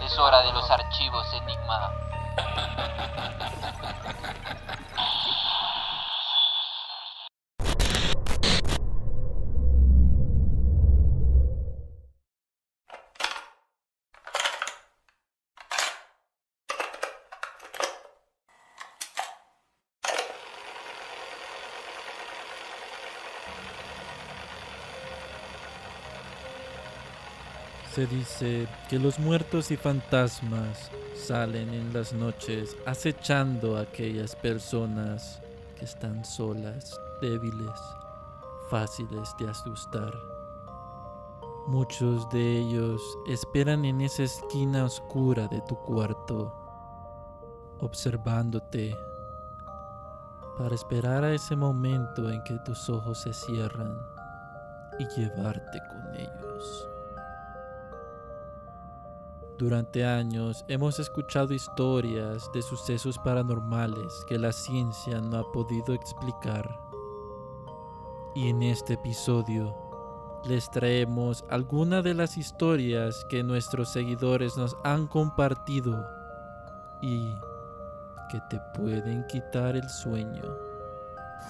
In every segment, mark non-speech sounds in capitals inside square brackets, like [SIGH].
Es hora de los archivos Enigma. [LAUGHS] Dice que los muertos y fantasmas salen en las noches acechando a aquellas personas que están solas, débiles, fáciles de asustar. Muchos de ellos esperan en esa esquina oscura de tu cuarto, observándote, para esperar a ese momento en que tus ojos se cierran y llevarte con ellos. Durante años hemos escuchado historias de sucesos paranormales que la ciencia no ha podido explicar. Y en este episodio les traemos algunas de las historias que nuestros seguidores nos han compartido y que te pueden quitar el sueño.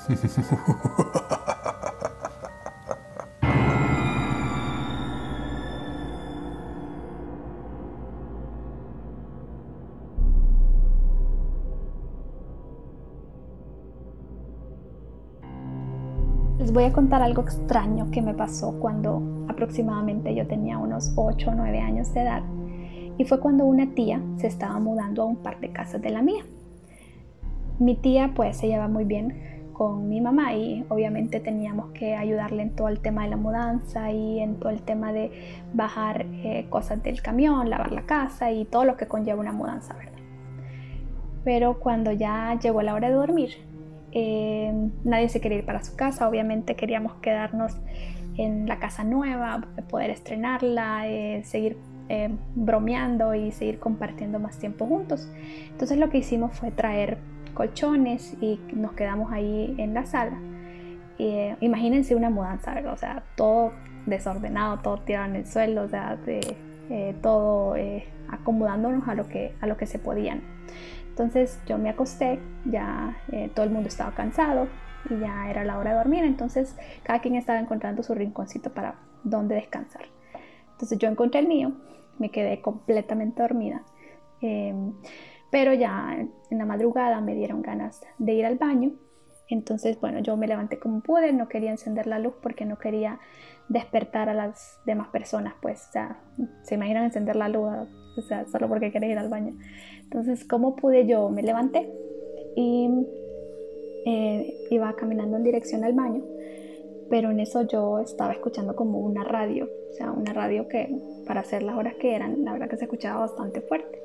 [LAUGHS] voy a contar algo extraño que me pasó cuando aproximadamente yo tenía unos 8 o 9 años de edad. Y fue cuando una tía se estaba mudando a un par de casas de la mía. Mi tía pues se lleva muy bien con mi mamá y obviamente teníamos que ayudarle en todo el tema de la mudanza y en todo el tema de bajar eh, cosas del camión, lavar la casa y todo lo que conlleva una mudanza, ¿verdad? Pero cuando ya llegó la hora de dormir, eh, nadie se quería ir para su casa, obviamente queríamos quedarnos en la casa nueva, poder estrenarla, eh, seguir eh, bromeando y seguir compartiendo más tiempo juntos. Entonces lo que hicimos fue traer colchones y nos quedamos ahí en la sala. imagínense una mudanza, ¿verdad? O sea, todo desordenado, todo tirado en el suelo, o sea, todo acomodándonos a lo que, a lo que se podían. Entonces yo me acosté, ya eh, todo el mundo estaba cansado y ya era la hora de dormir, entonces cada quien estaba encontrando su rinconcito para donde descansar. Entonces yo encontré el mío, me quedé completamente dormida, em, pero ya en la madrugada me dieron ganas de ir al baño, entonces bueno, yo me levanté como pude, no quería encender la luz porque no quería despertar a las demás personas, pues, o sea, se imaginan encender la luz, o sea, solo porque quieres ir al baño. Entonces, ¿cómo pude yo? Me levanté y eh, iba caminando en dirección al baño, pero en eso yo estaba escuchando como una radio, o sea, una radio que para hacer las horas que eran, la verdad que se escuchaba bastante fuerte.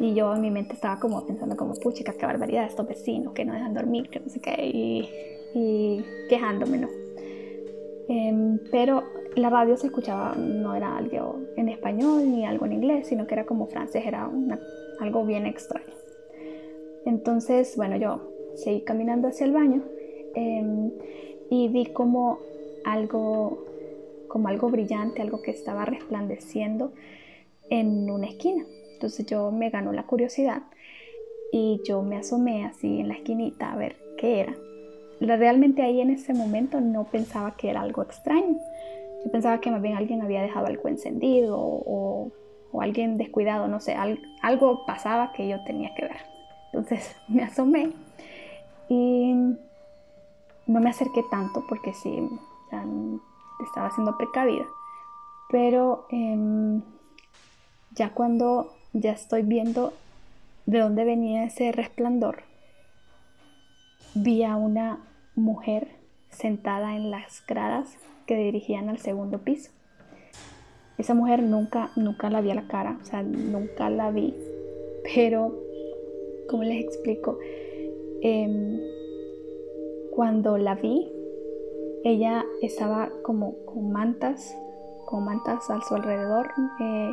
Y yo en mi mente estaba como pensando como, pucha, qué barbaridad estos vecinos que no dejan dormir, que no sé qué, y, y quejándome, ¿no? Em, pero la radio se escuchaba, no era algo en español ni algo en inglés, sino que era como francés, era algo bien extraño. Entonces, bueno, yo seguí caminando hacia el baño em, y vi como algo, como algo brillante, algo que estaba resplandeciendo en una esquina. Entonces yo me ganó la curiosidad y yo me asomé así en la esquinita a ver qué era. Realmente ahí en ese momento no pensaba que era algo extraño. Yo pensaba que más bien alguien había dejado algo encendido o, o alguien descuidado, no sé, algo pasaba que yo tenía que ver. Entonces [LAUGHS] me asomé y no me acerqué tanto porque sí, estaba siendo precavida. Pero em, ya cuando ya estoy viendo de dónde venía ese resplandor, vi a una mujer sentada en las gradas que dirigían al segundo piso. Esa mujer nunca, nunca la vi a la cara, o sea, nunca la vi. Pero, ¿cómo les explico? Em, cuando la vi, ella estaba como con mantas, con mantas a su alrededor. Eh,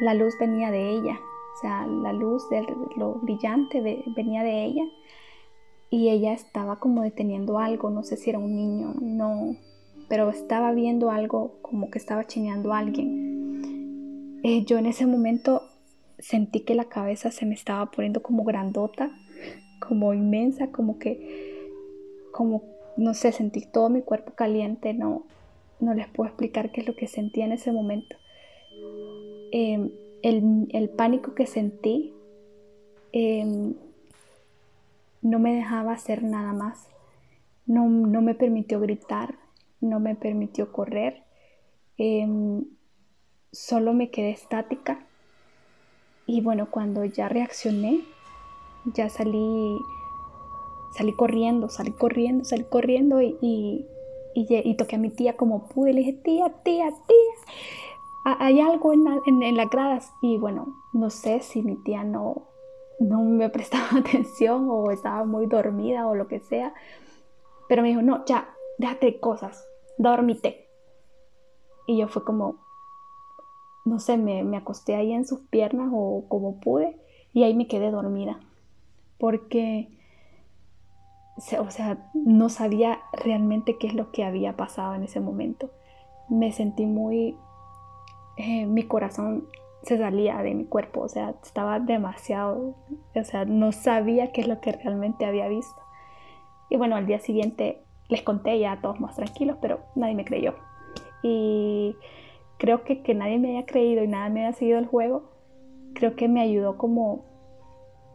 la luz venía de ella, o sea, la luz de lo brillante venía de ella y ella estaba como deteniendo algo, no sé si era un niño, no, pero estaba viendo algo como que estaba chineando a alguien. Eh, yo en ese momento sentí que la cabeza se me estaba poniendo como grandota, como inmensa, como que, como, no sé, sentí todo mi cuerpo caliente, no, no les puedo explicar qué es lo que sentí en ese momento. Em, el, pánico que sentí em, no me dejaba hacer nada más. No, me permitió gritar, no me permitió correr. Em, solo me quedé estática. Y bueno, cuando ya reaccioné, ya salí, salí corriendo, salí corriendo, salí corriendo y, y, y, toqué a mi tía como pude. Le dije, tía, tía, tía, hay algo en, en, las gradas. Y bueno, no sé si mi tía no, no me prestaba [LAUGHS] atención o estaba muy dormida o lo que sea. Pero me dijo, no, ya, déjate cosas, dormite. Y yo fue como, no sé, me, me acosté ahí en sus piernas o como pude y ahí me quedé dormida. Porque, o sea, no sabía realmente qué es lo que había pasado en ese momento. Me sentí muy, eh, mi corazón se salía de mi cuerpo, o sea, estaba demasiado, o sea, no sabía qué es lo que realmente había visto. Y bueno, al día siguiente les conté ya a todos más tranquilos, pero nadie me creyó. Y creo que que nadie me haya creído y nada me haya seguido el juego, creo que me ayudó como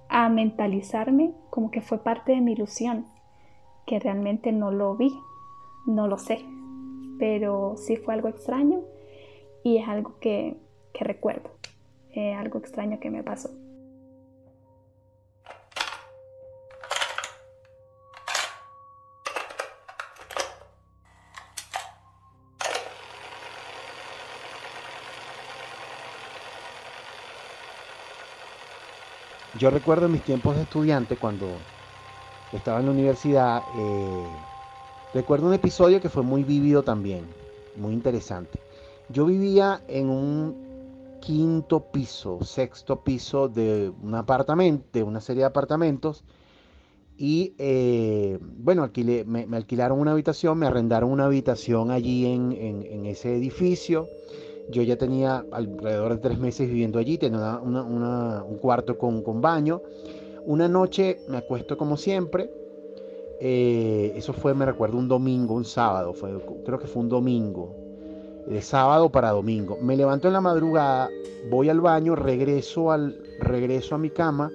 a mentalizarme como que fue parte de mi ilusión, que realmente no lo vi, no lo sé, pero sí fue algo extraño y es algo que que recuerdo, eh, algo extraño que me pasó. Yo recuerdo mis tiempos de estudiante, cuando estaba en la universidad, eh, recuerdo un episodio que fue muy vivido también, muy interesante. Yo vivía en un quinto piso, sexto piso de un apartamento, de una serie de apartamentos. Y eh, bueno, alquilé, me, alquilaron una habitación, me arrendaron una habitación allí en, ese edificio. Yo ya tenía alrededor de tres meses viviendo allí, tenía un cuarto con, baño. Una noche me acuesto como siempre. Eh, eso fue, me recuerdo, un domingo, un sábado, fue, creo que fue un domingo de sábado para domingo. Me levanto en la madrugada, voy al baño, regreso, al, regreso a mi cama.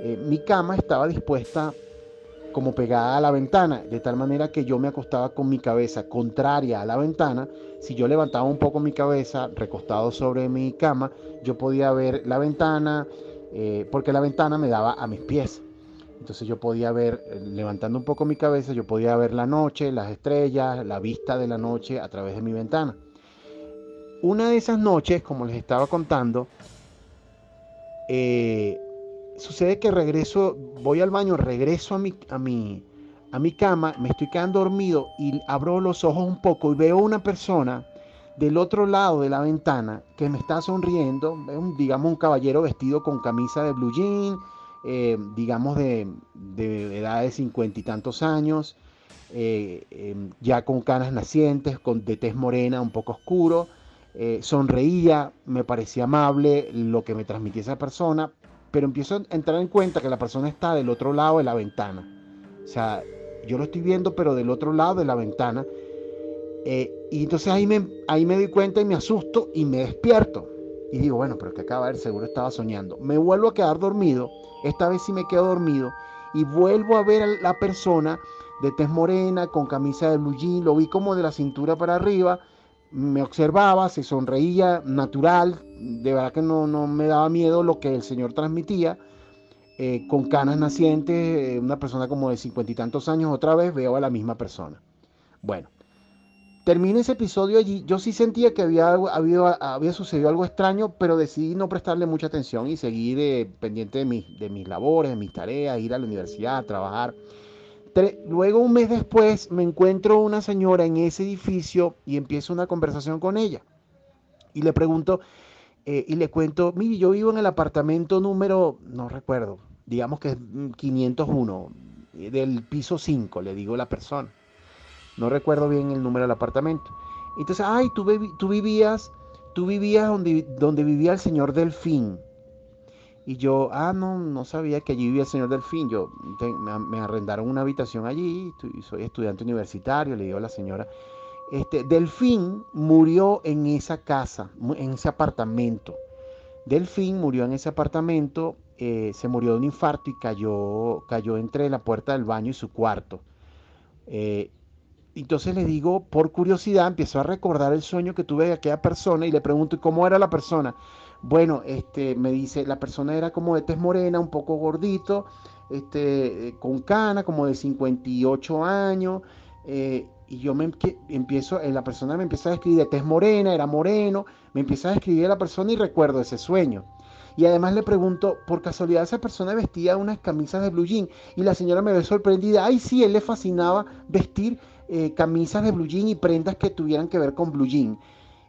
Eh, mi cama estaba dispuesta como pegada a la ventana, de tal manera que yo me acostaba con mi cabeza contraria a la ventana. Si yo levantaba un poco mi cabeza, recostado sobre mi cama, yo podía ver la ventana, eh, porque la ventana me daba a mis pies. Entonces yo podía ver, levantando un poco mi cabeza, yo podía ver la noche, las estrellas, la vista de la noche a través de mi ventana. Una de esas noches, como les estaba contando, eh, sucede que regreso, voy al baño, regreso a mi, a, mi, a mi cama, me estoy quedando dormido y abro los ojos un poco y veo una persona del otro lado de la ventana que me está sonriendo, digamos un caballero vestido con camisa de blue jean, eh, digamos de, edad de cincuenta y tantos años, eh, em, ya con canas nacientes, con, de tez morena un poco oscuro, eh, sonreía, me parecía amable lo que me transmitía esa persona, pero empiezo a entrar en cuenta que la persona está del otro lado de la ventana. O sea, yo lo estoy viendo, pero del otro lado de la ventana. Eh, y entonces ahí me, ahí me doy cuenta y me asusto y me despierto. Y digo, bueno, pero que acaba de ver, seguro estaba soñando. Me vuelvo a quedar dormido, esta vez sí me quedo dormido, y vuelvo a ver a la persona de tez morena, con camisa de blue lo vi como de la cintura para arriba, me observaba, se sonreía natural, de verdad que no, no me daba miedo lo que el Señor transmitía, eh, con canas nacientes, eh, una persona como de cincuenta y tantos años, otra vez veo a la misma persona. Bueno, Termina ese episodio allí. Yo sí sentía que había, había, había sucedido algo extraño, pero decidí no prestarle mucha atención y seguir eh, pendiente de mis, de mis labores, de mis tareas, ir a la universidad, trabajar. Luego, un mes después, me encuentro una señora en ese edificio y empiezo una conversación con ella. Y le pregunto, eh, y le cuento, mire, yo vivo en el apartamento número, no recuerdo, digamos que es 501, eh, del piso 5, le digo la persona. No recuerdo bien el número del apartamento. Entonces, ay, tú, tú vivías, tú vivías donde, donde vivía el señor Delfín. Y yo, ah, no, no sabía que allí vivía el señor Delfín. Yo, me, arrendaron una habitación allí, soy estudiante universitario, le digo a la señora. Este, Delfín murió en esa casa, en ese apartamento. Delfín murió en ese apartamento, eh, se murió de un infarto y cayó, cayó entre la puerta del baño y su cuarto. Eh, entonces le digo, por curiosidad, empiezo a recordar el sueño que tuve de aquella persona y le pregunto, ¿cómo era la persona? Bueno, este, me dice, la persona era como de tez morena, un poco gordito, este, con cana, como de 58 años. Eh, y yo me empiezo, eh, la persona me empieza a describir de tez morena, era moreno, me empieza a describir a la persona y recuerdo ese sueño. Y además le pregunto, por casualidad esa persona vestía unas camisas de blue jean. Y la señora me ve sorprendida, ay sí, él le fascinaba vestir eh, camisas de blue jean y prendas que tuvieran que ver con blue jean.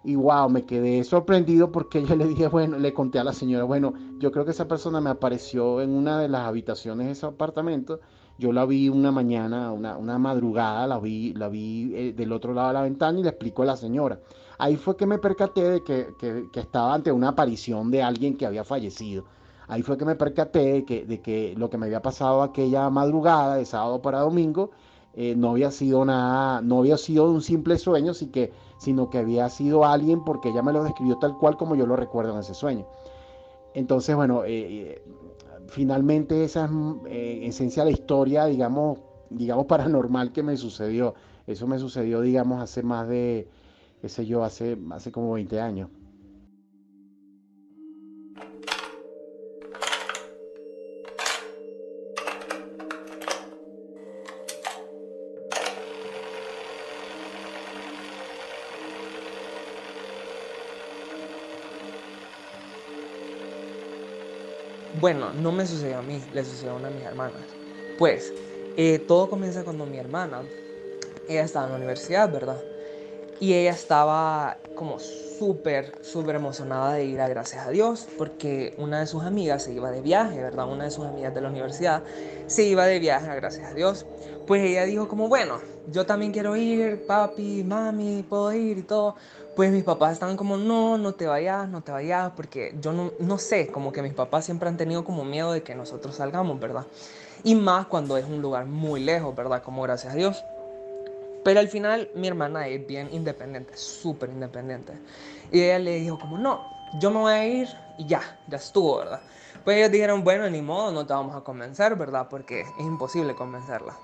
Y wow, me quedé sorprendido porque yo le dije, bueno, le conté a la señora, bueno, yo creo que esa persona me apareció en una de las habitaciones de ese apartamento. Yo la vi una mañana, una, una madrugada, la vi, la vi eh, del otro lado de la ventana y le explico a la señora. Ahí fue que me percaté de que, que, que, estaba ante una aparición de alguien que había fallecido. Ahí fue que me percaté de que, de que lo que me había pasado aquella madrugada de sábado para domingo eh, no había sido nada, no había sido un simple sueño, que, sino que había sido alguien porque ella me lo describió tal cual como yo lo recuerdo en ese sueño. Entonces, bueno, eh, eh, finalmente esa es en esencia la historia, digamos, digamos, [LAUGHS] paranormal que me sucedió. Eso me sucedió, digamos, hace más de, qué sé yo, hace, hace como 20 años. Bueno, no me sucedió a mí, le sucedió a una de mis hermanas. Pues, eh, todo comienza cuando mi hermana, ella estaba en la universidad, ¿verdad? Y ella estaba como súper, súper emocionada de ir a Gracias a Dios, porque una de sus amigas se iba de viaje, ¿verdad? Una de sus amigas de la universidad se iba de viaje a Gracias a Dios. Pues ella dijo como, bueno, yo también quiero ir, papi, mami, puedo ir y todo pues mis papás estaban como, no, no te vayas, no te vayas, porque yo no, no sé, como que mis papás siempre han tenido como miedo de que nosotros salgamos, ¿verdad? Y más cuando es un lugar muy lejos, ¿verdad? Como gracias a Dios. Pero al final mi hermana es bien independiente, súper independiente. Y ella le dijo como, no, yo me voy a ir y ya, ya estuvo, ¿verdad? Pues ellos dijeron, bueno, ni modo, no te vamos a convencer, ¿verdad? Porque es imposible convencerla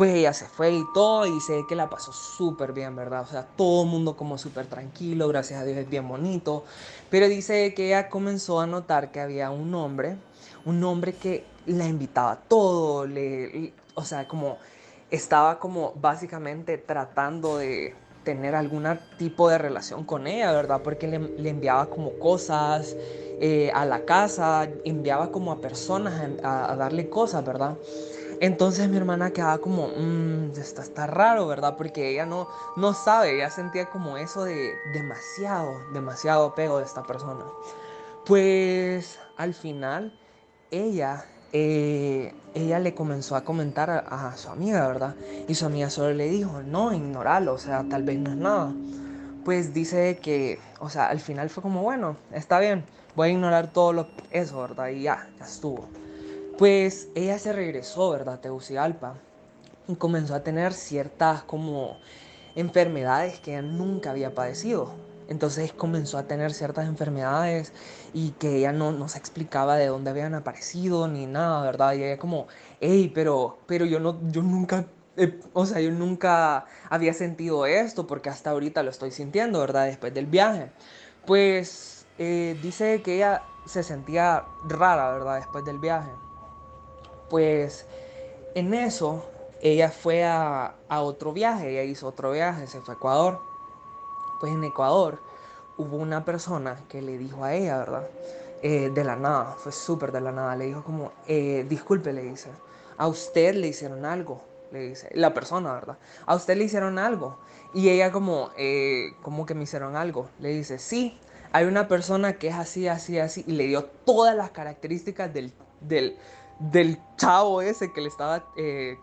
pues ella se fue y todo y dice que la pasó súper bien, ¿verdad? O sea, todo el mundo como súper tranquilo, gracias a Dios es bien bonito, pero dice que ella comenzó a notar que había un hombre, un hombre que la invitaba a todo, le, o sea, como estaba como básicamente tratando de tener algún tipo de relación con ella, ¿verdad? Porque le, enviaba como cosas eh, a la casa, enviaba como a personas a darle cosas, ¿verdad? Entonces mi hermana quedaba como, mmm, está raro, ¿verdad? Porque ella no, no sabe, ella sentía como eso de demasiado, demasiado apego de esta persona. Pues al final ella, eh, ella le comenzó a comentar a, su amiga, ¿verdad? Y su amiga solo le dijo, no, ignoralo, o sea, tal vez no es nada. Pues dice que, o sea, al final fue como, bueno, está bien, voy a ignorar todo lo, eso, ¿verdad? Y ya, ya estuvo. Pues ella se regresó, ¿verdad? A Tegucigalpa y comenzó a tener ciertas como enfermedades que ella nunca había padecido. Entonces comenzó a tener ciertas enfermedades y que ella no, no se explicaba de dónde habían aparecido ni nada, ¿verdad? Y ella como, hey, pero, pero yo, no, yo nunca, o sea, yo nunca había sentido esto porque hasta ahorita lo estoy sintiendo, ¿verdad? Después del viaje. Pues eh, dice que ella se sentía rara, ¿verdad? Después del viaje pues en eso ella fue a, otro viaje, ella hizo otro viaje, se fue a Ecuador. Pues en Ecuador hubo una persona que le dijo a ella, ¿verdad? Eh, de la nada, fue súper de la nada, le dijo como, eh, disculpe, le dice, a usted le hicieron algo, le dice, la persona, ¿verdad? A usted le hicieron algo. Y ella como, eh, como que me hicieron algo, le dice, sí, hay una persona que es así, así, así, y le dio todas las características del, del, del chavo ese que le estaba eh,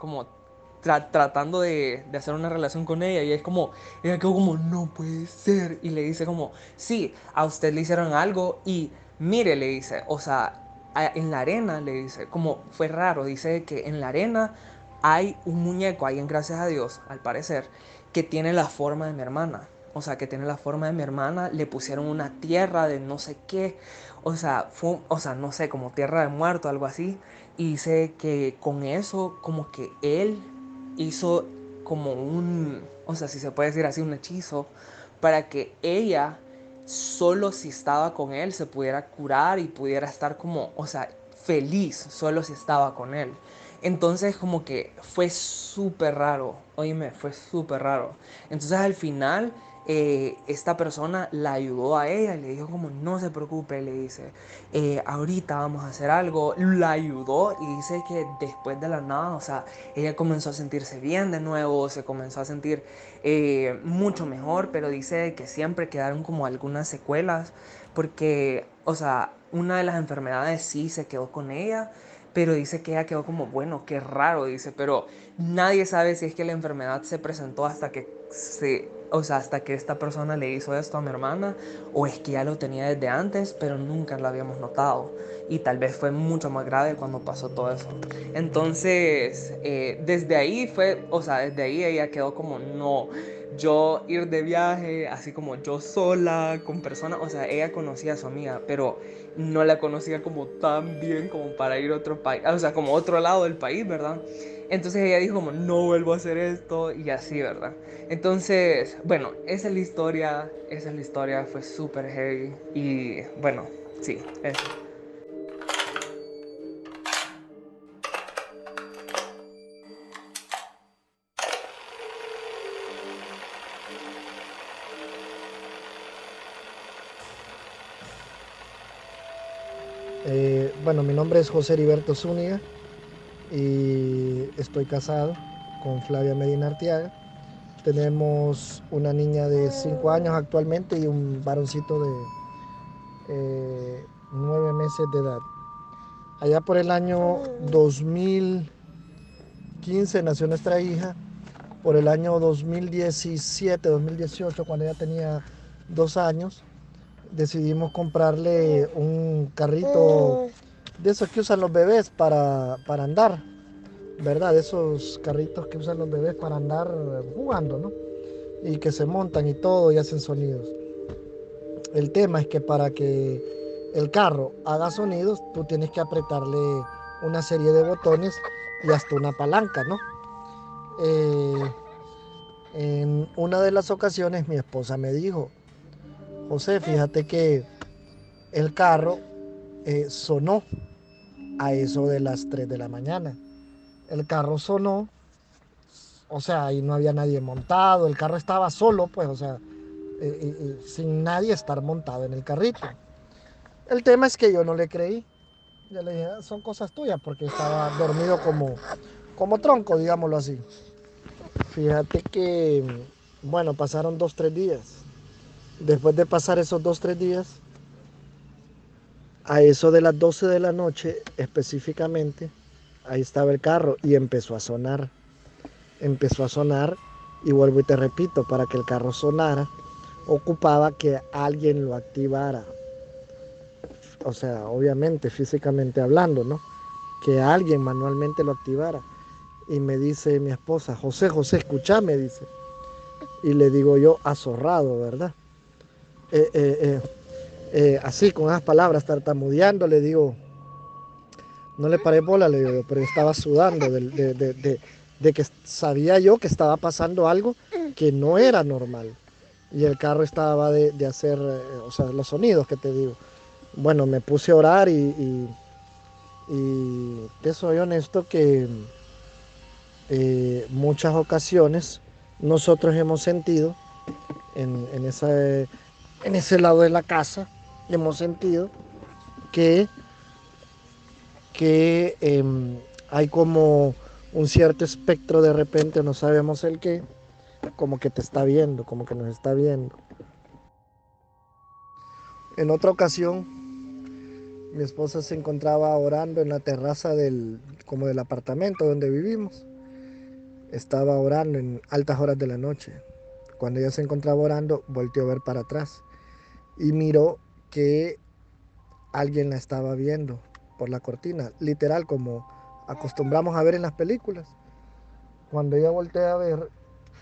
tratando de, de, hacer una relación con ella y es como, ella quedó como, no puede ser, y le dice como, sí, a usted le hicieron algo y mire, le dice, o sea, en la arena, le dice, como fue raro, dice que en la arena hay un muñeco, ahí en gracias a Dios, al parecer, que tiene la forma de mi hermana. O sea, que tiene la forma de mi hermana, le pusieron una tierra de no sé qué, o sea, fue, o sea, no sé, como tierra de muerto, algo así. Y dice que con eso, como que él hizo como un, o sea, si se puede decir así, un hechizo, para que ella, solo si estaba con él, se pudiera curar y pudiera estar como, o sea, feliz, solo si estaba con él. Entonces como que fue súper raro, oíme, fue súper raro. Entonces al final eh, esta persona la ayudó a ella y le dijo como no se preocupe, le dice, eh, ahorita vamos a hacer algo, la ayudó y dice que después de la nada, o sea, ella comenzó a sentirse bien de nuevo, se comenzó a sentir eh, mucho mejor, pero dice que siempre quedaron como algunas secuelas porque, o sea, una de las enfermedades sí se quedó con ella, pero dice que ella quedó como, bueno, qué raro, dice, pero nadie sabe si es que la enfermedad se presentó hasta que se o sea, hasta que esta persona le hizo esto a mi hermana, o es que ya lo tenía desde antes, pero nunca lo habíamos notado. Y tal vez fue mucho más grave cuando pasó todo eso. Entonces, eh, desde ahí fue, o sea, desde ahí ella quedó como, no, yo ir de viaje, así como yo sola, con personas, o sea, ella conocía a su amiga, pero no la conocía como tan bien como para ir a otro país, o sea, como otro lado del país, ¿verdad? Entonces ella dijo como, no vuelvo a hacer esto y así, ¿verdad? Entonces, bueno, esa es la historia, esa es la historia, fue súper heavy y bueno, sí, eso. Bueno, mi nombre es José Heriberto Zúñiga y estoy casado con Flavia Medina Artiaga. Tenemos una niña de 5 años actualmente y un varoncito de 9 eh, meses de edad. Allá por el año 2015 nació nuestra hija. Por el año 2017, 2018, cuando ella tenía dos años, decidimos comprarle un carrito de esos que usan los bebés para, para andar, ¿verdad? De esos carritos que usan los bebés para andar jugando, ¿no? Y que se montan y todo y hacen sonidos. El tema es que para que el carro haga sonidos, tú tienes que apretarle una serie de botones y hasta una palanca, ¿no? Eh, en una de las ocasiones mi esposa me dijo, José, fíjate que el carro eh, sonó a eso de las 3 de la mañana. El carro sonó, o sea, ahí no había nadie montado, el carro estaba solo, pues, o sea, eh, eh, sin nadie estar montado en el carrito. El tema es que yo no le creí. Yo le dije, ah, son cosas tuyas, porque estaba dormido como, como tronco, digámoslo así. Fíjate que, bueno, pasaron dos, tres días. Después de pasar esos dos, tres días, a eso de las 12 de la noche específicamente, ahí estaba el carro y empezó a sonar. Empezó a sonar y vuelvo y te repito, para que el carro sonara, ocupaba que alguien lo activara. O sea, obviamente, físicamente hablando, ¿no? Que alguien manualmente lo activara. Y me dice mi esposa, José, José, escúchame, dice. Y le digo yo, azorrado, ¿verdad? Eh, eh, eh eh, así con esas palabras, tartamudeando, le digo, no le paré bola, le digo, pero estaba sudando de, que sabía yo que estaba pasando algo que no era normal. Y el carro estaba de, hacer, eh, o sea, los sonidos que te digo. Bueno, me puse a orar y, y, te soy honesto que eh, muchas ocasiones nosotros hemos sentido en, en, en ese lado de la casa, hemos sentido que, que em, hay como un cierto espectro de repente, no sabemos el qué, como que te está viendo, como que nos está viendo. En otra ocasión, mi esposa se encontraba orando en la terraza del, como del apartamento donde vivimos. Estaba orando en altas horas de la noche. Cuando ella se encontraba orando, volteó a ver para atrás y miró que alguien la estaba viendo por la cortina, literal como acostumbramos a ver en las películas. Cuando ella voltea a ver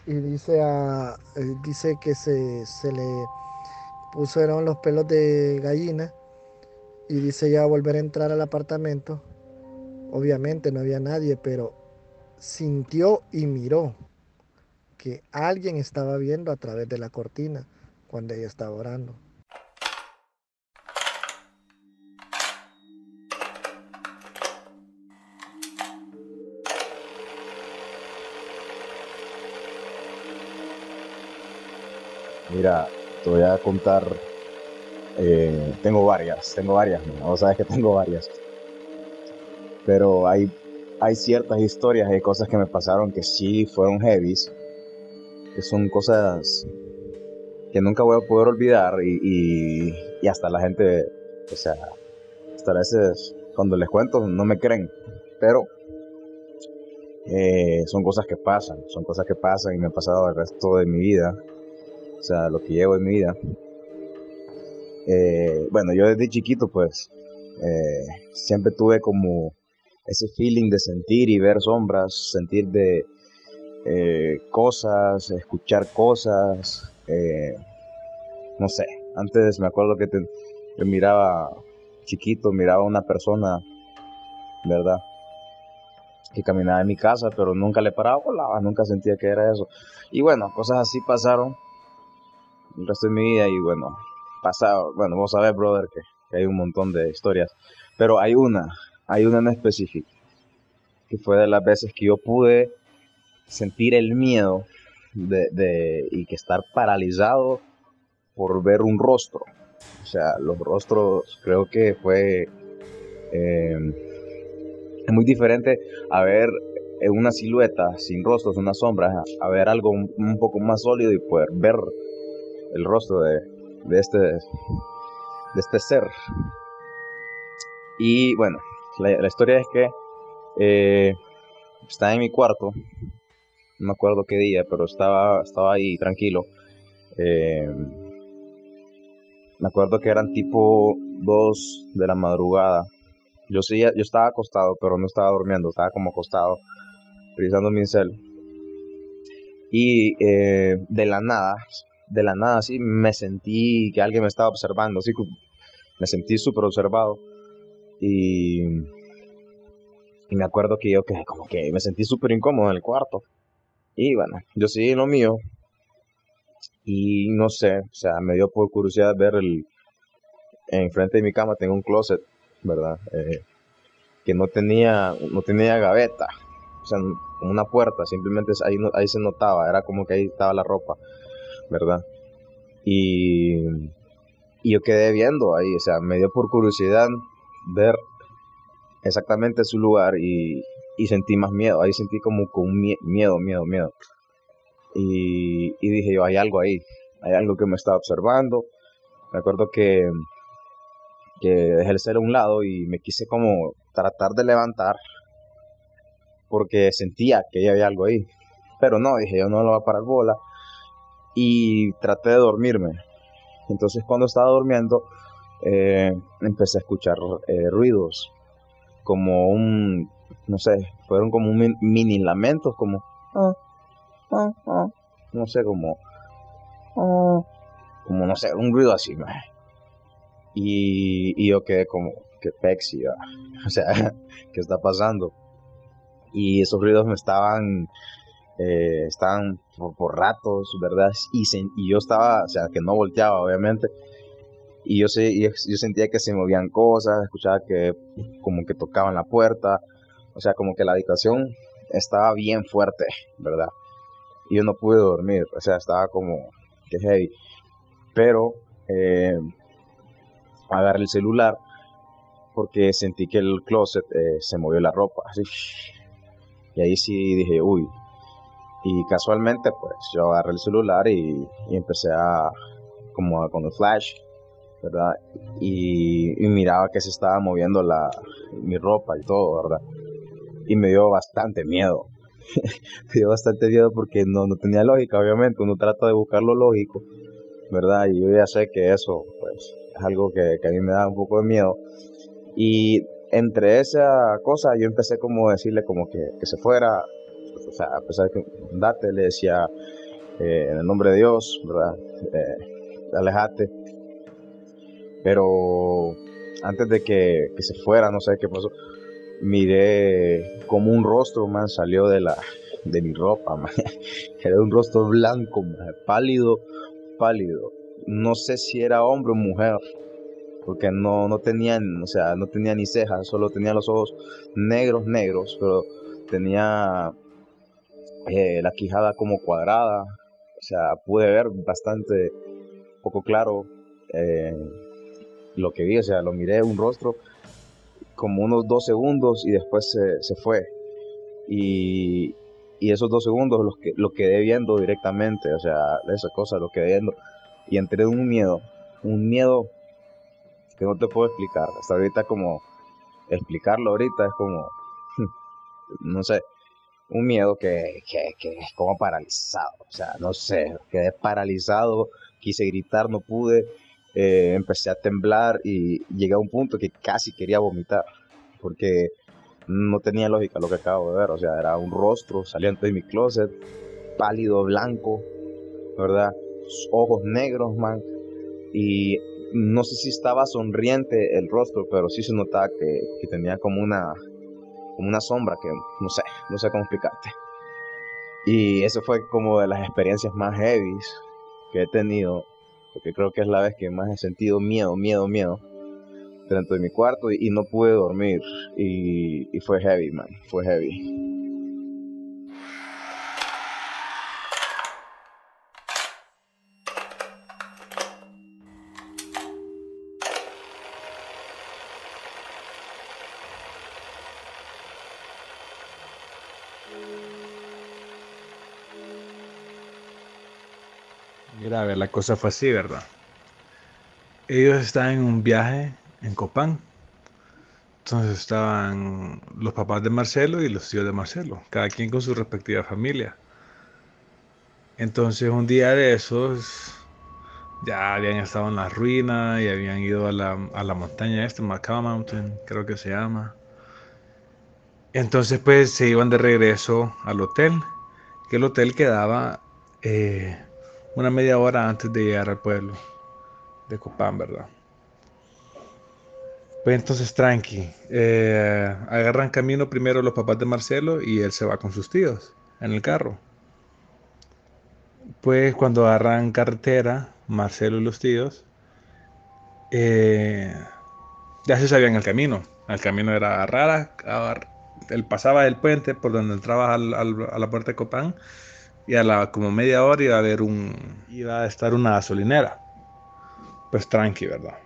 y eh, dice que se, se le pusieron los pelos de gallina y dice ya volver a entrar al apartamento. Obviamente no había nadie, pero sintió y miró que alguien estaba viendo a través de la cortina cuando ella estaba orando. Mira, te voy a contar. eh, tengo varias, tengo varias, ¿no? Vos sabes que tengo varias. Pero hay, hay ciertas historias y cosas que me pasaron que sí fueron heavies, que son cosas que nunca voy a poder olvidar y, y, y hasta la gente, o sea, hasta a veces cuando les cuento no me creen, pero eh, son cosas que pasan, son cosas que pasan y me han pasado el resto de mi vida o sea, lo que llevo en mi vida. Eh, bueno, yo desde chiquito, pues, eh, siempre tuve como ese feeling de sentir y ver sombras, sentir de eh, cosas, escuchar cosas, eh, no sé. Antes me acuerdo que te- miraba chiquito, miraba a una persona, ¿verdad? Que caminaba en mi casa, pero nunca le paraba, volaba, nunca sentía que era eso. Y bueno, cosas así pasaron el resto de mi vida y bueno, pasado, bueno, vos sabés, brother, que, hay un montón de historias, pero hay una, hay una en específico, que fue de las veces que yo pude sentir el miedo de, de- y que estar paralizado por ver un rostro. O sea, los rostros creo que fue eh, muy diferente a ver una silueta sin rostros, una sombra, a ver algo un poco más sólido y poder ver el rostro de, este de este ser. Y bueno, la, historia es que eh, estaba en mi cuarto, no me acuerdo qué día, pero estaba, estaba ahí tranquilo. Eh, me acuerdo que eran tipo 2 de la madrugada. Yo, sí, yo estaba acostado, pero no estaba durmiendo, estaba como acostado, revisando mi cel. Y eh, de la nada, de la nada, sí, me sentí que alguien me estaba observando, así me sentí súper observado. Y, y me acuerdo que yo que como que me sentí súper incómodo en el cuarto. Y bueno, yo seguí lo mío. Y no sé, o sea, me dio por curiosidad ver el... Enfrente de mi cama tengo un closet, ¿verdad? Eh, que no tenía, no tenía gaveta. O sea, una puerta, simplemente ahí, ahí se notaba, era como que ahí estaba la ropa, ¿verdad? Y, y yo quedé viendo ahí, o sea, me dio por curiosidad ver exactamente su lugar y, y sentí más miedo, ahí sentí como con miedo, miedo, miedo. Y, y dije yo, hay algo ahí, hay algo que me está observando. Me acuerdo que, que dejé el cel a un lado y me quise como tratar de levantar porque sentía que había algo ahí. Pero no, dije yo no lo voy a parar bola. Y traté de dormirme. Entonces cuando estaba durmiendo eh, empecé a escuchar eh, ruidos como un, no sé, fueron como un min- mini lamentos, como, ah, ah, ah, no sé, como, como no sé, un ruido así. Y, y yo quedé como, que pexi, [LAUGHS] o sea, ¿qué está pasando? Y esos ruidos me estaban, eh, estaban por, ratos, ¿verdad? Y, sen- y yo estaba, o sea, que no volteaba, obviamente. Y yo, sé, yo, yo sentía que se movían cosas, escuchaba que como que tocaban la puerta, o sea, como que la habitación estaba bien fuerte, ¿verdad? Y yo no pude dormir, o sea, estaba como, que heavy. Pero eh, agarré el celular porque sentí que el closet eh, se movió la ropa. Así. Y ahí sí dije, uy. Y casualmente, pues yo agarré el celular y, empecé a, como con el flash, ¿verdad? Y, miraba que se estaba moviendo la, mi ropa y todo, ¿verdad? Y me dio bastante miedo. [LAUGHS] me dio bastante miedo porque no, tenía lógica, obviamente. Uno trata de buscar lo lógico, ¿verdad? Y yo ya sé que eso, pues, es algo que, que a mí me da un poco de miedo. Y entre esa cosa yo empecé como a decirle como que, que se fuera, sea, a pesar de que date, le decía eh, en el nombre de Dios, ¿verdad? Eh, alejate. Pero antes de que, que, se fuera, no sé qué pasó, miré como un rostro, man, salió de la de mi ropa, man. [LAUGHS] Era un rostro blanco, pálido, pálido. No sé si era hombre o mujer, porque no, no tenían, o sea, no tenía ni cejas, solo tenía los ojos negros, negros, pero tenía eh, la quijada como cuadrada, o sea, pude ver bastante poco claro eh, lo que vi, o sea, lo miré un rostro como unos dos segundos y después se, se fue. Y, y, esos dos segundos los que, lo quedé viendo directamente, o sea, esa cosa, lo quedé viendo. Y entré en un miedo, un miedo que no te puedo explicar. Hasta ahorita como explicarlo ahorita es como, [LAUGHS] no sé, un miedo que, que, que, es como paralizado. O sea, no sé, quedé paralizado, quise gritar, no pude, eh, empecé a temblar y llegué a un punto que casi quería vomitar, porque no tenía lógica lo que acabo de ver. O sea, era un rostro saliente de mi closet, pálido, blanco, ¿verdad? Ojos negros, man. Y no sé si estaba sonriente el rostro, pero sí se notaba que, tenía como una, como una sombra que no sé, no sé cómo explicarte. Y eso fue como de las experiencias más heavy que he tenido, porque creo que es la vez que más he sentido miedo, miedo, miedo dentro de mi cuarto y, no pude dormir y, y fue heavy, man, fue heavy. A ver, la cosa fue así, ¿verdad? Ellos estaban en un viaje en Copán. Entonces estaban los papás de Marcelo y los tíos de Marcelo, cada quien con su respectiva familia. Entonces un día de esos ya habían estado en la ruina y habían ido a la, a la montaña esta, Macao Mountain, creo que se llama. Entonces pues se iban de regreso al hotel, que el hotel quedaba eh, una media hora antes de llegar al pueblo de Copán, ¿verdad? Pues entonces tranqui, eh, agarran camino primero los papás de Marcelo y él se va con sus tíos en el carro. Pues cuando agarran carretera, Marcelo y los tíos, eh, ya se sabían el camino. El camino era rara, él pasaba el puente por donde entraba a la puerta de Copán y a la como media hora iba a haber un iba a estar una gasolinera. Pues tranqui verdad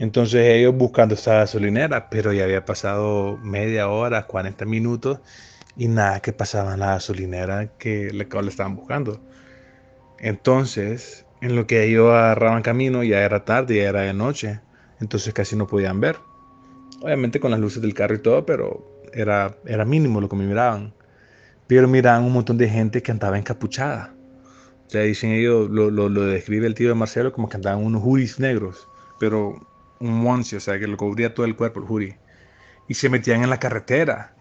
entonces ellos buscando esta gasolinera pero ya había pasado media hora 40 minutos y nada que pasaba en la gasolinera que le, le estaban buscando. Entonces en lo que ellos agarraban camino ya era tarde ya era de noche entonces casi no podían ver. Obviamente con las luces del carro y todo pero era era mínimo lo que me miraban pero miraban un montón de gente que andaba encapuchada. O sea, dicen ellos, lo, lo, lo describe el tío de Marcelo como que andaban unos hoodies negros, pero un once, o sea, que lo cubría todo el cuerpo el hoodie. Y se metían en la carretera.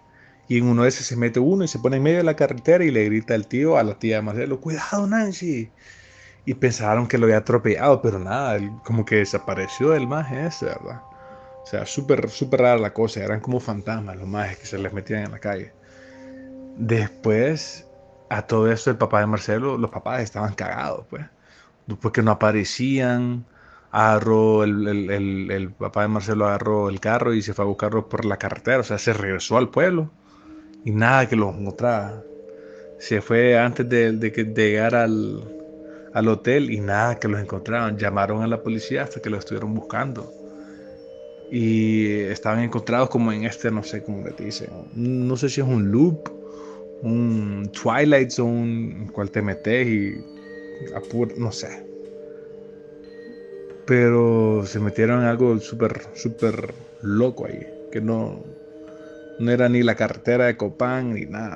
Y en uno de esos se mete uno y se pone en medio de la carretera y le grita al tío, a la tía de Marcelo, cuidado Nancy. Y pensaron que lo había atropellado, pero nada, como que desapareció el maje ese, ¿verdad? O sea, súper, súper rara la cosa, eran como fantasmas los majes que se les metían en la calle. Después, a todo esto, el papá de Marcelo, los papás estaban cagados, pues. Después que no aparecían, agarró, el, el, el, papá de Marcelo agarró el carro y se fue a buscarlo por la carretera, o sea, se regresó al pueblo y nada que lo encontraba. Se fue antes de, de, de llegar al, al hotel y nada, que los encontraban. Llamaron a la policía hasta que los estuvieron buscando. Y estaban encontrados como en este, no sé cómo le dicen, no sé si es un loop, un Twilight Zone, en cual te metes y apur, no sé. Pero se metieron en algo súper, súper loco ahí, que no, no era ni la carretera de Copán ni nada.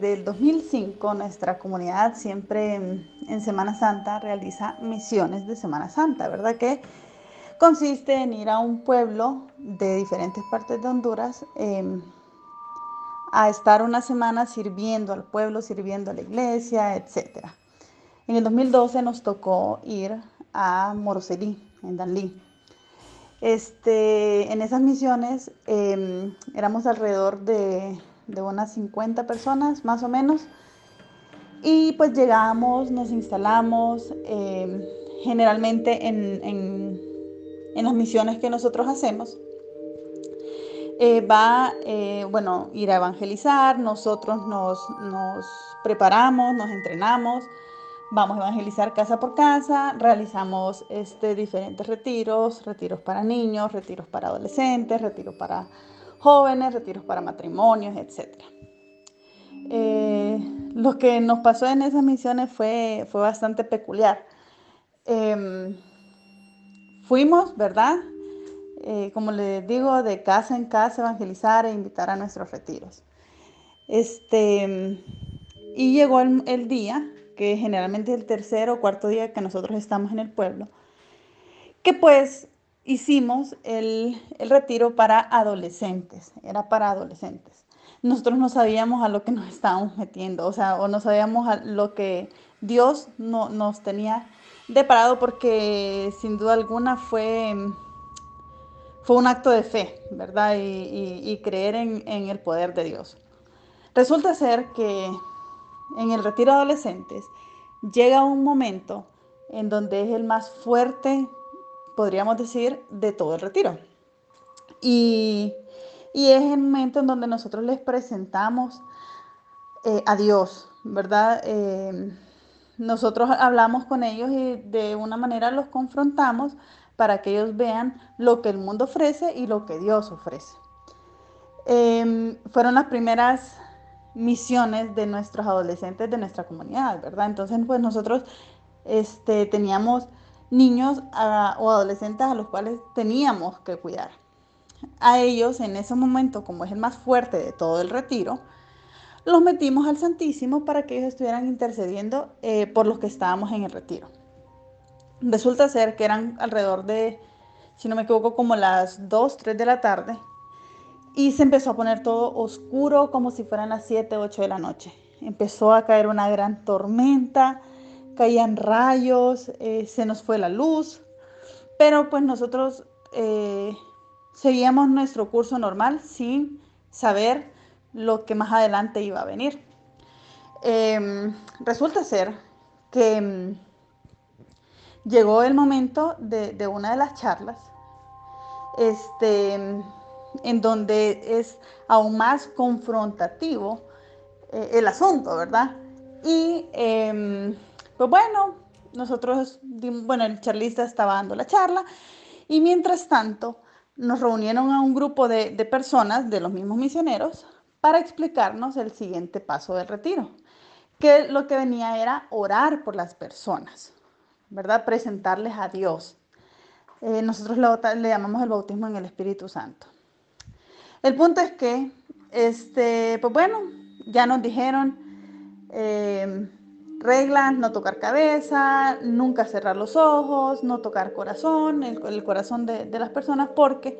Desde el 2005 nuestra comunidad siempre en Semana Santa realiza misiones de Semana Santa, ¿verdad? Que consiste en ir a un pueblo de diferentes partes de Honduras em, a estar una semana sirviendo al pueblo, sirviendo a la iglesia, etc. En el 2012 nos tocó ir a Moroselí, en Danlí. Este, en esas misiones em, éramos alrededor de de unas 50 personas más o menos. Y pues llegamos, nos instalamos, eh, generalmente en, en, las misiones que nosotros hacemos. Eh, va, eh, bueno, ir a evangelizar, nosotros nos, nos preparamos, nos entrenamos, vamos a evangelizar casa por casa, realizamos este, diferentes retiros, retiros para niños, retiros para adolescentes, retiros para jóvenes, retiros para matrimonios, etc. Eh, lo que nos pasó en esas misiones fue, fue bastante peculiar. Em, fuimos, ¿verdad? Eh, como les digo, de casa en casa evangelizar e invitar a nuestros retiros. Este, y llegó el, día, que generalmente es el tercer o cuarto día que nosotros estamos en el pueblo, que pues hicimos el, retiro para adolescentes, era para adolescentes. Nosotros no sabíamos a lo que nos estábamos metiendo, o sea, o no sabíamos a lo que Dios no, nos tenía deparado porque sin duda alguna fue, fue un acto de fe, ¿verdad? Y, creer en, en el poder de Dios. Resulta ser que en el retiro de adolescentes llega un momento en donde es el más fuerte podríamos decir, de todo el retiro. Y, es el momento en donde nosotros les presentamos eh, a Dios, ¿verdad? Eh, nosotros hablamos con ellos y de una manera los confrontamos para que ellos vean lo que el mundo ofrece y lo que Dios ofrece. Em, fueron las primeras misiones de nuestros adolescentes de nuestra comunidad, ¿verdad? Entonces, pues nosotros este, teníamos niños o adolescentes a los cuales teníamos que cuidar. A ellos, en ese momento, como es el más fuerte de todo el retiro, los metimos al Santísimo para que ellos estuvieran intercediendo eh, por los que estábamos en el retiro. Resulta ser que eran alrededor de, si no me equivoco, como las 2, 3 de la tarde. Y se empezó a poner todo oscuro como si fueran las 7, 8 de la noche. Empezó a caer una gran tormenta caían rayos, eh, se nos fue la luz, pero pues nosotros eh, seguíamos nuestro curso normal sin saber lo que más adelante iba a venir. Em, resulta ser que em, llegó el momento de, una de las charlas, este, en donde es aún más confrontativo eh, el asunto, ¿verdad? Y em, pues bueno, nosotros, bueno, el charlista estaba dando la charla y mientras tanto nos reunieron a un grupo de, personas, de los mismos misioneros, para explicarnos el siguiente paso del retiro, que lo que venía era orar por las personas, ¿verdad? Presentarles a Dios. Eh, nosotros le, llamamos el bautismo en el Espíritu Santo. El punto es que, este, pues bueno, ya nos dijeron, eh, reglas, no tocar cabeza, nunca cerrar los ojos, no tocar corazón, el, corazón de, las personas, porque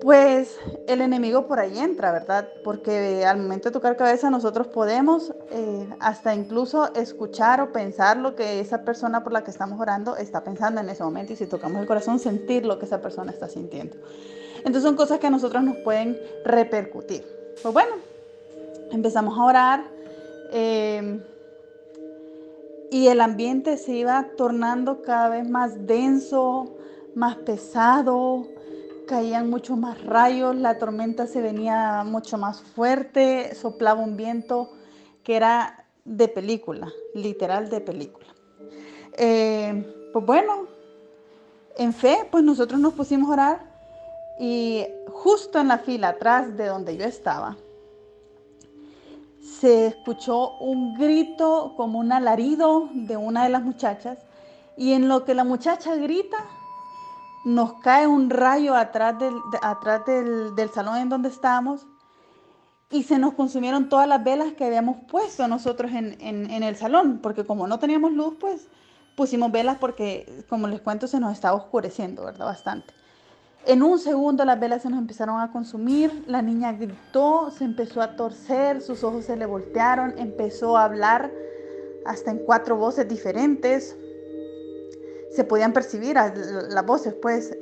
pues el enemigo por ahí entra, ¿verdad? Porque al momento de tocar cabeza nosotros podemos eh, hasta incluso escuchar o pensar lo que esa persona por la que estamos orando está pensando en ese momento y si tocamos el corazón sentir lo que esa persona está sintiendo. Entonces son cosas que a nosotros nos pueden repercutir. Pues bueno, empezamos a orar eh, y el ambiente se iba tornando cada vez más denso, más pesado, caían mucho más rayos, la tormenta se venía mucho más fuerte, soplaba un viento que era de película, literal de película. Eh, pues bueno, en fe, pues nosotros nos pusimos a orar y justo en la fila atrás de donde yo estaba, se escuchó un grito como un alarido de una de las muchachas y en lo que la muchacha grita, nos cae un rayo atrás del, atrás del, salón en donde estábamos y se nos consumieron todas las velas que habíamos puesto nosotros en, en, el salón, porque como no teníamos luz, pues pusimos velas porque, como les cuento, se nos estaba oscureciendo, ¿verdad? Bastante. En un segundo las velas se nos empezaron a consumir, la niña gritó, se empezó a torcer, sus ojos se le voltearon, empezó a hablar hasta en cuatro voces diferentes. Se podían percibir las voces, pues.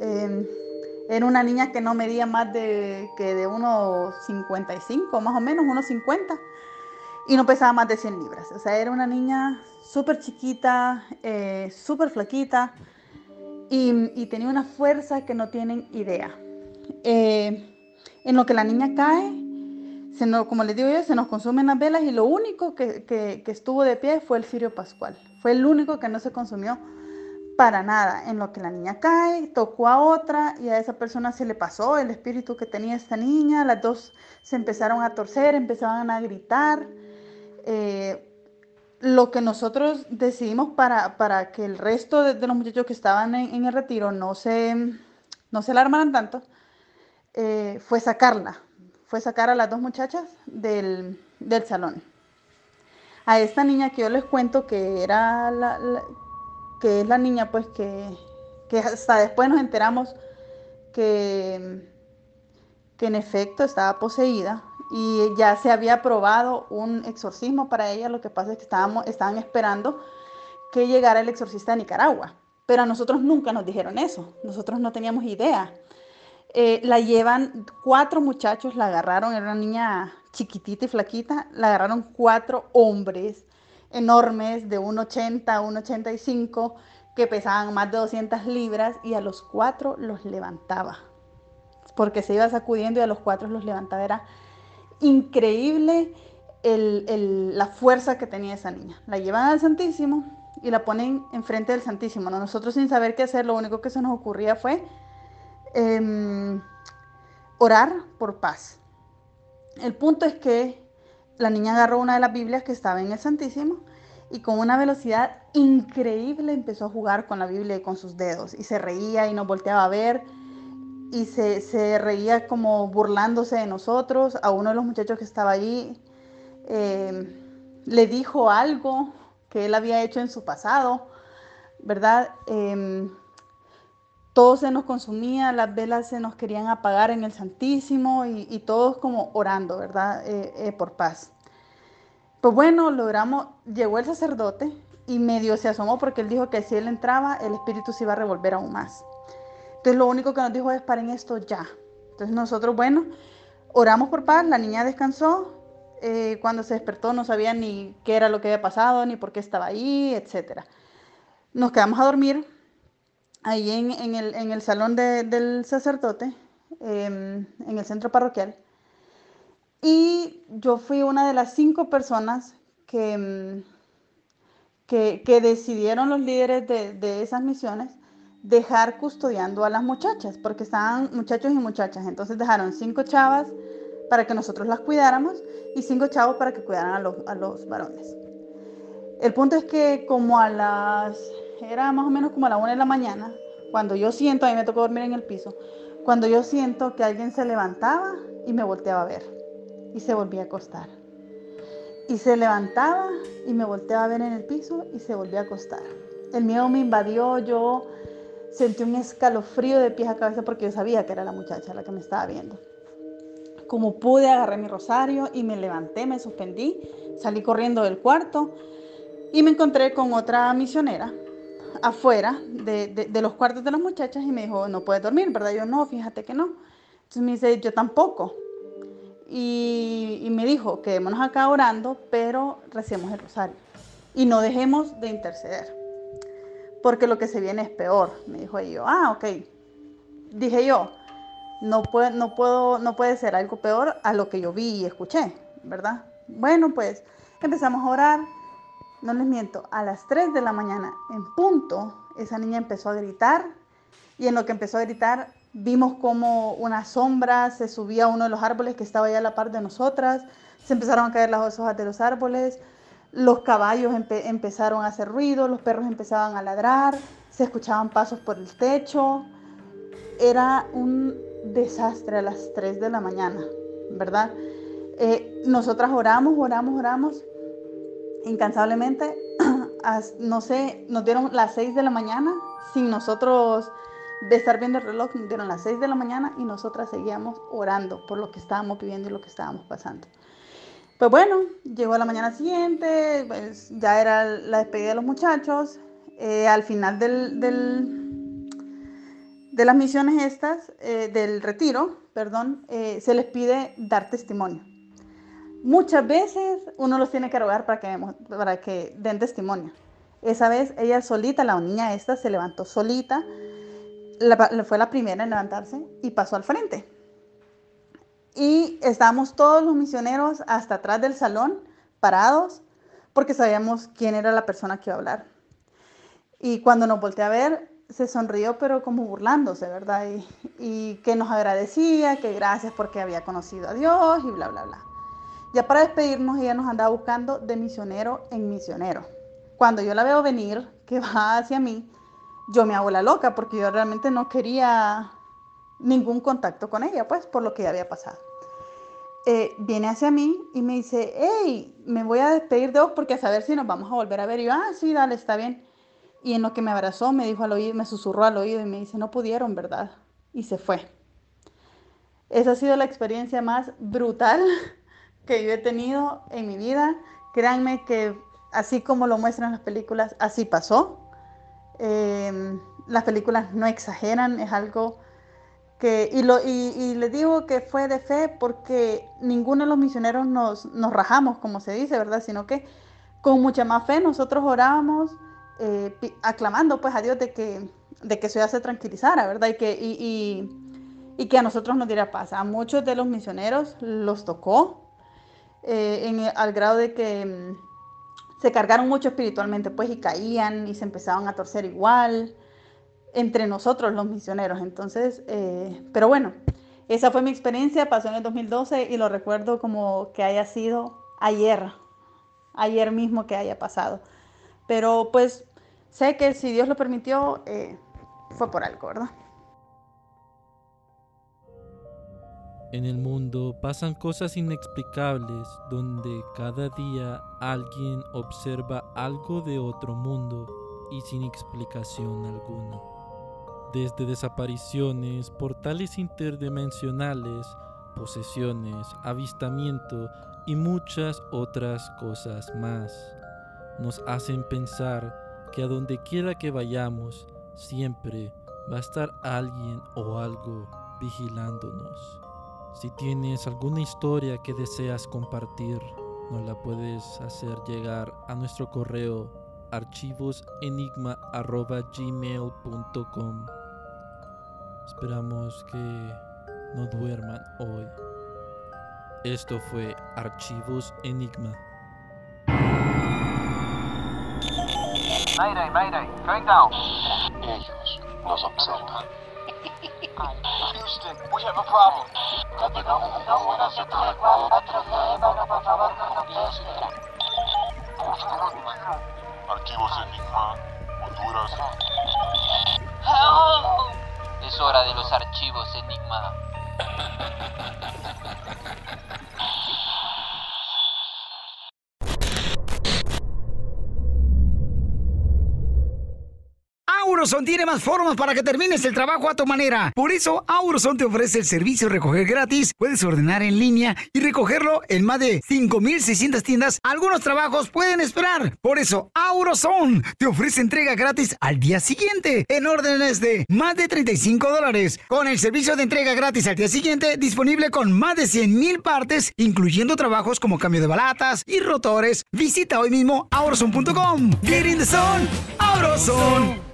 era una niña que no medía más de que de unos 55, más o menos, unos 50, y no pesaba más de 100 libras. O sea, era una niña súper chiquita, eh, súper flaquita y, tenía una fuerza que no tienen idea. Eh, en lo que la niña cae, se como les digo yo, se nos consumen las velas y lo único que, que, estuvo de pie fue el cirio pascual. Fue el único que no se consumió para nada. En lo que la niña cae, tocó a otra y a esa persona se le pasó el espíritu que tenía esta niña. Las dos se empezaron a torcer, empezaban a gritar. Eh, lo que nosotros decidimos para, para que el resto de, los muchachos que estaban en, el retiro no se, no se alarmaran tanto, eh, fue sacarla, fue sacar a las dos muchachas del, salón. A esta niña que yo les cuento que era la, que es la niña pues que, que, hasta después nos enteramos que, que en efecto estaba poseída, y ya se había aprobado un exorcismo para ella, lo que pasa es que estábamos, estaban esperando que llegara el exorcista de Nicaragua, pero a nosotros nunca nos dijeron eso, nosotros no teníamos idea. Eh, la llevan cuatro muchachos, la agarraron, era una niña chiquitita y flaquita, la agarraron cuatro hombres enormes de 1,80 a 1,85 que pesaban más de 200 libras y a los cuatro los levantaba, porque se iba sacudiendo y a los cuatro los levantaba. Era increíble la fuerza que tenía esa niña. La llevan al Santísimo y la ponen enfrente del Santísimo. Nosotros sin saber qué hacer, lo único que se nos ocurría fue em, orar por paz. El punto es que la niña agarró una de las Biblias que estaba en el Santísimo y con una velocidad increíble empezó a jugar con la Biblia y con sus dedos y se reía y nos volteaba a ver y se, reía como burlándose de nosotros. A uno de los muchachos que estaba allí eh, le dijo algo que él había hecho en su pasado, ¿verdad? Em, todo se nos consumía, las velas se nos querían apagar en el Santísimo y, todos como orando, ¿verdad? Eh, eh, por paz. Pues bueno, logramos, llegó el sacerdote y medio se asomó porque él dijo que si él entraba, el espíritu se iba a revolver aún más. Entonces lo único que nos dijo es paren esto ya. Entonces nosotros, bueno, oramos por paz, la niña descansó. Eh, cuando se despertó no sabía ni qué era lo que había pasado, ni por qué estaba ahí, etc. Nos quedamos a dormir ahí en, el, salón del sacerdote, em, en el centro parroquial. Y yo fui una de las cinco personas que, em, que, decidieron los líderes de, de esas misiones dejar custodiando a las muchachas, porque estaban muchachos y muchachas. Entonces dejaron cinco chavas para que nosotros las cuidáramos y cinco chavos para que cuidaran a los, a los varones. El punto es que como a las, era más o menos como a la una de la mañana, cuando yo siento, a me tocó dormir en el piso, cuando yo siento que alguien se levantaba y me volteaba a ver y se volvía a acostar. Y se levantaba y me volteaba a ver en el piso y se volvía a acostar. El miedo me invadió, yo Sentí un escalofrío de pies a cabeza porque yo sabía que era la muchacha la que me estaba viendo. Como pude, agarré mi rosario y me levanté, me suspendí, salí corriendo del cuarto y me encontré con otra misionera afuera de, los cuartos de las muchachas y me dijo, no puedes dormir, ¿verdad? Yo no, fíjate que no. Entonces me dice, yo tampoco. Y, y me dijo, quedémonos acá orando, pero recemos el rosario. Y no dejemos de interceder. Porque lo que se viene es peor. Me dijo y yo, ah, ok. Dije yo, no puede, no, puedo, no puede ser algo peor a lo que yo vi y escuché, ¿verdad? Bueno, pues empezamos a orar. No les miento, a las 3 de la mañana en punto, esa niña empezó a gritar y en lo que empezó a gritar vimos como una sombra se subía a uno de los árboles que estaba allá a la par de nosotras, se empezaron a caer las hojas de los árboles, los caballos empezaron a hacer ruido, los perros empezaban a ladrar, se escuchaban pasos por el techo. Era un desastre a las 3 de la mañana, ¿verdad? Eh, nosotras oramos, oramos, oramos incansablemente. [CLEARS THROAT] no sé, nos dieron las 6 de la mañana sin nosotros de estar viendo el reloj, nos dieron las 6 de la mañana y nosotras seguíamos orando por lo que estábamos viviendo y lo que estábamos pasando. Pues bueno, llegó la mañana siguiente, pues ya era la despedida de los muchachos. Eh, al final del, de las misiones estas, eh, del retiro, perdón, eh, se les pide dar testimonio. Muchas veces uno los tiene que rogar para que, para que den testimonio. Esa vez ella solita, la niña esta, se levantó solita, fue la primera en levantarse y pasó al frente. Y estábamos todos los misioneros hasta atrás del salón, parados, porque sabíamos quién era la persona que iba a hablar. Y cuando nos volteé a ver, se sonrió, pero como burlándose, ¿verdad? Y, y, que nos agradecía, que gracias porque había conocido a Dios y bla, bla, bla. Ya para despedirnos, ella nos andaba buscando de misionero en misionero. Cuando yo la veo venir, que va hacia mí, yo me hago la loca porque yo realmente no quería ningún contacto con ella, pues por lo que ya había pasado. Eh, viene hacia mí y me dice, hey, me voy a despedir de vos porque a saber si nos vamos a volver a ver. Y yo, ah, sí, dale, está bien. Y en lo que me abrazó, me dijo al oído, me susurró al oído y me dice, no pudieron, ¿verdad? Y se fue. Esa ha sido la experiencia más brutal [LAUGHS] que yo he tenido en mi vida. Créanme que así como lo muestran las películas, así pasó. Em, las películas no exageran, es algo y, lo, les digo que fue de fe porque ninguno de los misioneros nos, nos rajamos, como se dice, ¿verdad? Sino que con mucha más fe nosotros orábamos eh, aclamando pues a Dios de que, de que eso ya se tranquilizara, ¿verdad? Y que, y, que a nosotros nos diera paz. A muchos de los misioneros los tocó eh, al grado de que mm, se cargaron mucho espiritualmente, pues, y caían y se empezaban a torcer igual entre nosotros los misioneros. Entonces, eh, pero bueno, esa fue mi experiencia, pasó en el 2012 y lo recuerdo como que haya sido ayer, ayer mismo que haya pasado. Pero pues sé que si Dios lo permitió, eh, fue por algo, ¿verdad? En el mundo pasan cosas inexplicables donde cada día alguien observa algo de otro mundo y sin explicación alguna. Desde desapariciones, portales interdimensionales, posesiones, avistamiento y muchas otras cosas más, nos hacen pensar que a donde quiera que vayamos, siempre va a estar alguien o algo vigilándonos. Si tienes alguna historia que deseas compartir, nos la puedes hacer llegar a nuestro correo archivosenigma.gmail.com Esperamos que no duerman hoy. Esto fue Archivos Enigma. Mayday, Mayday, going down. Ellos nos observan. Houston, we have a problem. Archivos Enigma, Honduras. Es hora de los archivos Enigma. [LAUGHS] Auroson tiene más formas para que termines el trabajo a tu manera. Por eso, Auroson te ofrece el servicio de recoger gratis. Puedes ordenar en línea y recogerlo en más de 5.600 tiendas. Algunos trabajos pueden esperar. Por eso, Auroson te ofrece entrega gratis al día siguiente en órdenes de más de 35 dólares. Con el servicio de entrega gratis al día siguiente, disponible con más de 100 mil partes, incluyendo trabajos como cambio de balatas y rotores. Visita hoy mismo auroson.com. Get in the zone, Auroson.